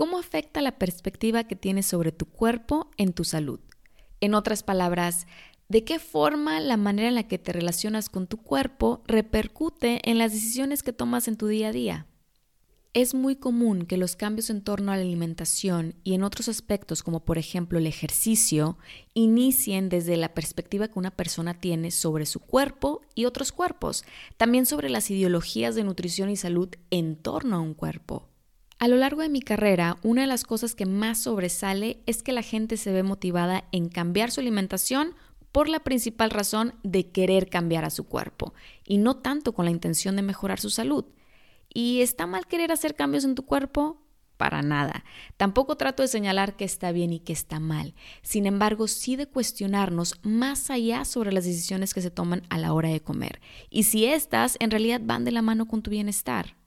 ¿Cómo afecta la perspectiva que tienes sobre tu cuerpo en tu salud? En otras palabras, ¿de qué forma la manera en la que te relacionas con tu cuerpo repercute en las decisiones que tomas en tu día a día? Es muy común que los cambios en torno a la alimentación y en otros aspectos como por ejemplo el ejercicio inicien desde la perspectiva que una persona tiene sobre su cuerpo y otros cuerpos, también sobre las ideologías de nutrición y salud en torno a un cuerpo. A lo largo de mi carrera, una de las cosas que más sobresale es que la gente se ve motivada en cambiar su alimentación por la principal razón de querer cambiar a su cuerpo y no tanto con la intención de mejorar su salud. ¿Y está mal querer hacer cambios en tu cuerpo? Para nada. Tampoco trato de señalar que está bien y que está mal. Sin embargo, sí de cuestionarnos más allá sobre las decisiones que se toman a la hora de comer y si éstas en realidad van de la mano con tu bienestar.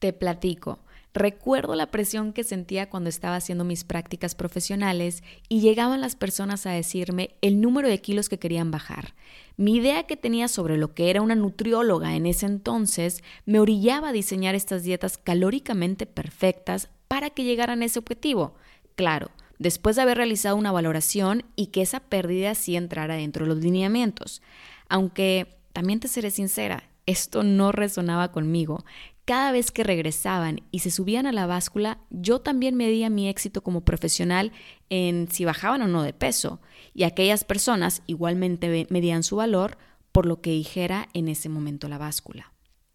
Te platico. Recuerdo la presión que sentía cuando estaba haciendo mis prácticas profesionales y llegaban las personas a decirme el número de kilos que querían bajar. Mi idea que tenía sobre lo que era una nutrióloga en ese entonces me orillaba a diseñar estas dietas calóricamente perfectas para que llegaran a ese objetivo. Claro, después de haber realizado una valoración y que esa pérdida sí entrara dentro de los lineamientos. Aunque, también te seré sincera, esto no resonaba conmigo cada vez que regresaban y se subían a la báscula, yo también medía mi éxito como profesional en si bajaban o no de peso, y aquellas personas igualmente medían su valor por lo que dijera en ese momento la báscula.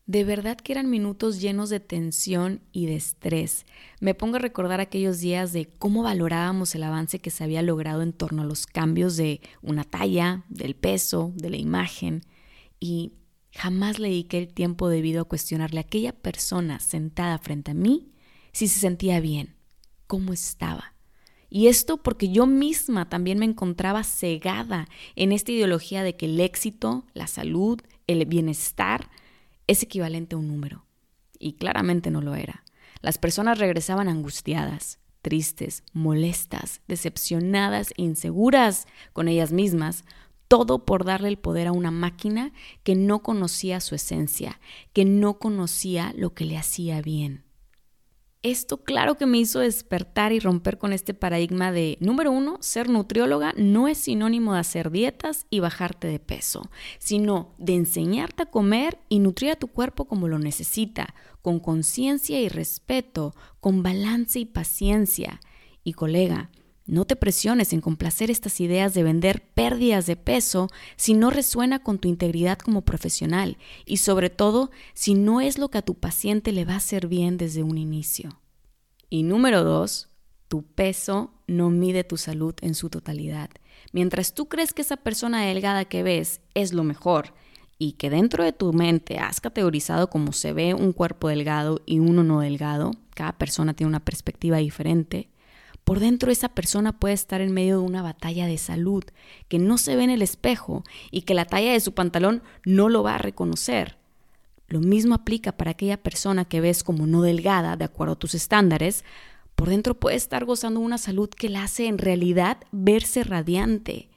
De verdad que eran minutos llenos de tensión y de estrés. Me pongo a recordar aquellos días de cómo valorábamos el avance que se había logrado en torno a los cambios de una talla, del peso, de la imagen. Y Jamás le dediqué el tiempo debido a cuestionarle a aquella persona sentada frente a mí si se sentía bien, cómo estaba. Y esto porque yo misma también me encontraba cegada en esta ideología de que el éxito, la salud, el bienestar es equivalente a un número. Y claramente no lo era. Las personas regresaban angustiadas, tristes, molestas, decepcionadas, inseguras con ellas mismas, todo por darle el poder a una máquina que no conocía su esencia, que no conocía lo que le hacía bien. Esto claro que me hizo despertar y romper con este paradigma de, número uno, ser nutrióloga no es sinónimo de hacer dietas y bajarte de peso, sino de enseñarte a comer y nutrir a tu cuerpo como lo necesita, con conciencia y respeto, con balance y paciencia. Y colega, no te presiones en complacer estas ideas de vender pérdidas de peso si no resuena con tu integridad como profesional y sobre todo si no es lo que a tu paciente le va a hacer bien desde un inicio. Y número dos, tu peso no mide tu salud en su totalidad. Mientras tú crees que esa persona delgada que ves es lo mejor y que dentro de tu mente has categorizado cómo se ve un cuerpo delgado y uno no delgado, cada persona tiene una perspectiva diferente, por dentro esa persona puede estar en medio de una batalla de salud que no se ve en el espejo y que la talla de su pantalón no lo va a reconocer. Lo mismo aplica para aquella persona que ves como no delgada de acuerdo a tus estándares. Por dentro puede estar gozando una salud que la hace en realidad verse radiante.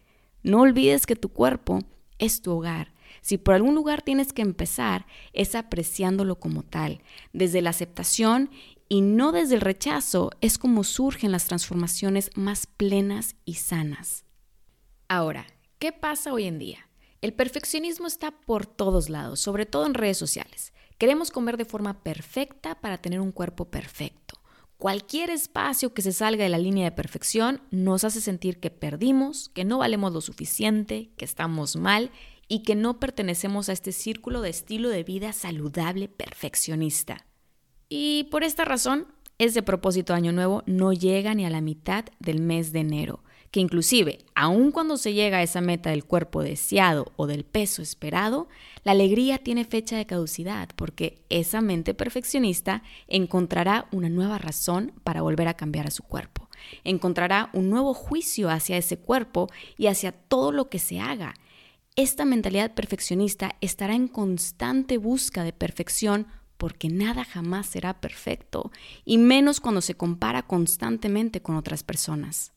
No olvides que tu cuerpo es tu hogar. Si por algún lugar tienes que empezar, es apreciándolo como tal, desde la aceptación y no desde el rechazo es como surgen las transformaciones más plenas y sanas. Ahora, ¿qué pasa hoy en día? El perfeccionismo está por todos lados, sobre todo en redes sociales. Queremos comer de forma perfecta para tener un cuerpo perfecto. Cualquier espacio que se salga de la línea de perfección nos hace sentir que perdimos, que no valemos lo suficiente, que estamos mal y que no pertenecemos a este círculo de estilo de vida saludable perfeccionista. Y por esta razón, ese propósito de Año Nuevo no llega ni a la mitad del mes de enero, que inclusive, aun cuando se llega a esa meta del cuerpo deseado o del peso esperado, la alegría tiene fecha de caducidad porque esa mente perfeccionista encontrará una nueva razón para volver a cambiar a su cuerpo. Encontrará un nuevo juicio hacia ese cuerpo y hacia todo lo que se haga. Esta mentalidad perfeccionista estará en constante busca de perfección porque nada jamás será perfecto, y menos cuando se compara constantemente con otras personas.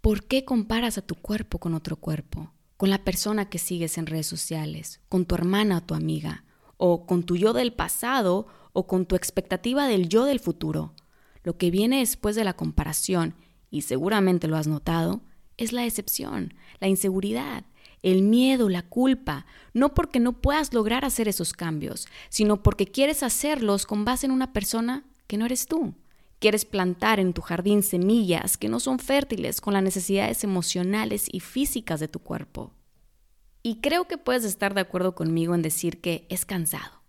¿Por qué comparas a tu cuerpo con otro cuerpo? Con la persona que sigues en redes sociales, con tu hermana o tu amiga, o con tu yo del pasado o con tu expectativa del yo del futuro. Lo que viene después de la comparación, y seguramente lo has notado, es la decepción, la inseguridad, el miedo, la culpa, no porque no puedas lograr hacer esos cambios, sino porque quieres hacerlos con base en una persona que no eres tú. Quieres plantar en tu jardín semillas que no son fértiles con las necesidades emocionales y físicas de tu cuerpo. Y creo que puedes estar de acuerdo conmigo en decir que es cansado.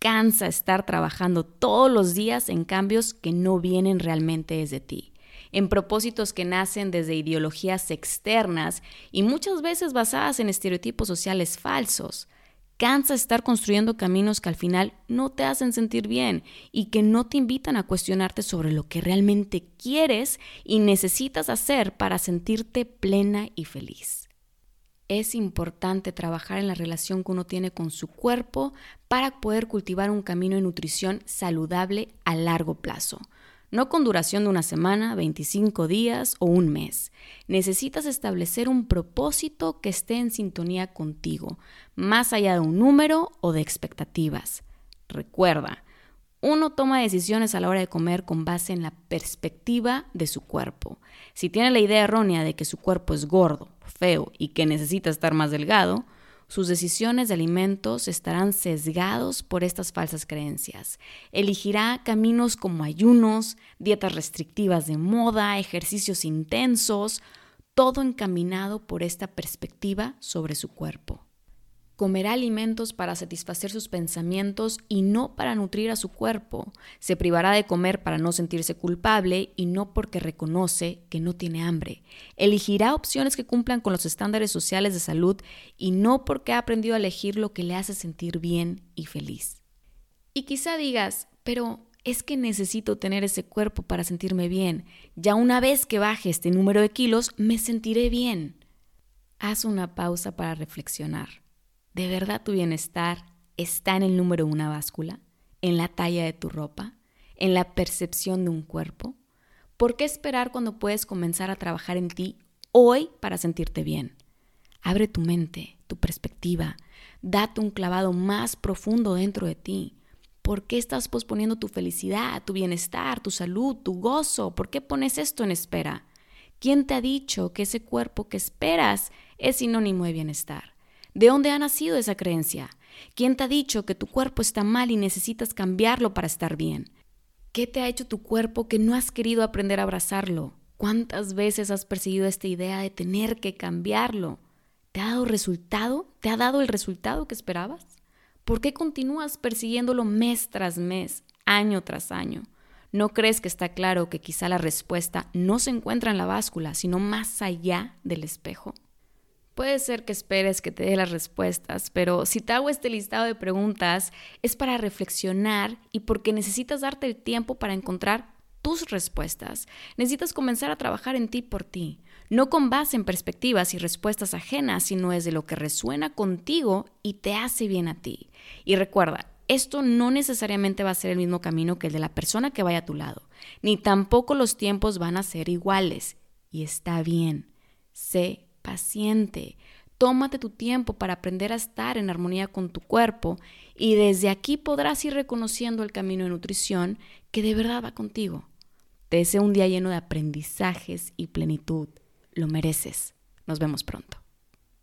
Cansa estar trabajando todos los días en cambios que no vienen realmente desde ti, en propósitos que nacen desde ideologías externas y muchas veces basadas en estereotipos sociales falsos Cansa estar construyendo caminos que al final no te hacen sentir bien y que no te invitan a cuestionarte sobre lo que realmente quieres y necesitas hacer para sentirte plena y feliz. Es importante trabajar en la relación que uno tiene con su cuerpo para poder cultivar un camino de nutrición saludable a largo plazo no con duración de una semana, 25 días o un mes. Necesitas establecer un propósito que esté en sintonía contigo, más allá de un número o de expectativas. Recuerda, uno toma decisiones a la hora de comer con base en la perspectiva de su cuerpo. Si tiene la idea errónea de que su cuerpo es gordo, feo y que necesita estar más delgado, sus decisiones de alimentos estarán sesgados por estas falsas creencias. Elegirá caminos como ayunos, dietas restrictivas de moda, ejercicios intensos, todo encaminado por esta perspectiva sobre su cuerpo. Comerá alimentos para satisfacer sus pensamientos y no para nutrir a su cuerpo. Se privará de comer para no sentirse culpable y no porque reconoce que no tiene hambre. Elegirá opciones que cumplan con los estándares sociales de salud y no porque ha aprendido a elegir lo que le hace sentir bien y feliz. Y quizá digas, pero es que necesito tener ese cuerpo para sentirme bien. Ya una vez que baje este número de kilos, me sentiré bien. Haz una pausa para reflexionar. ¿De verdad tu bienestar está en el número de una báscula? ¿En la talla de tu ropa? ¿En la percepción de un cuerpo? ¿Por qué esperar cuando puedes comenzar a trabajar en ti hoy para sentirte bien? Abre tu mente, tu perspectiva, date un clavado más profundo dentro de ti. ¿Por qué estás posponiendo tu felicidad, tu bienestar, tu salud, tu gozo? ¿Por qué pones esto en espera? ¿Quién te ha dicho que ese cuerpo que esperas es sinónimo de bienestar? ¿De dónde ha nacido esa creencia? ¿Quién te ha dicho que tu cuerpo está mal y necesitas cambiarlo para estar bien? ¿Qué te ha hecho tu cuerpo que no has querido aprender a abrazarlo? ¿Cuántas veces has perseguido esta idea de tener que cambiarlo? ¿Te ha dado resultado? ¿Te ha dado el resultado que esperabas? ¿Por qué continúas persiguiéndolo mes tras mes, año tras año? ¿No crees que está claro que quizá la respuesta no se encuentra en la báscula, sino más allá del espejo? Puede ser que esperes que te dé las respuestas, pero si te hago este listado de preguntas es para reflexionar y porque necesitas darte el tiempo para encontrar tus respuestas. Necesitas comenzar a trabajar en ti por ti, no con base en perspectivas y respuestas ajenas, sino desde lo que resuena contigo y te hace bien a ti. Y recuerda, esto no necesariamente va a ser el mismo camino que el de la persona que vaya a tu lado, ni tampoco los tiempos van a ser iguales. Y está bien, sé paciente. Tómate tu tiempo para aprender a estar en armonía con tu cuerpo y desde aquí podrás ir reconociendo el camino de nutrición que de verdad va contigo. Te deseo un día lleno de aprendizajes y plenitud. Lo mereces. Nos vemos pronto.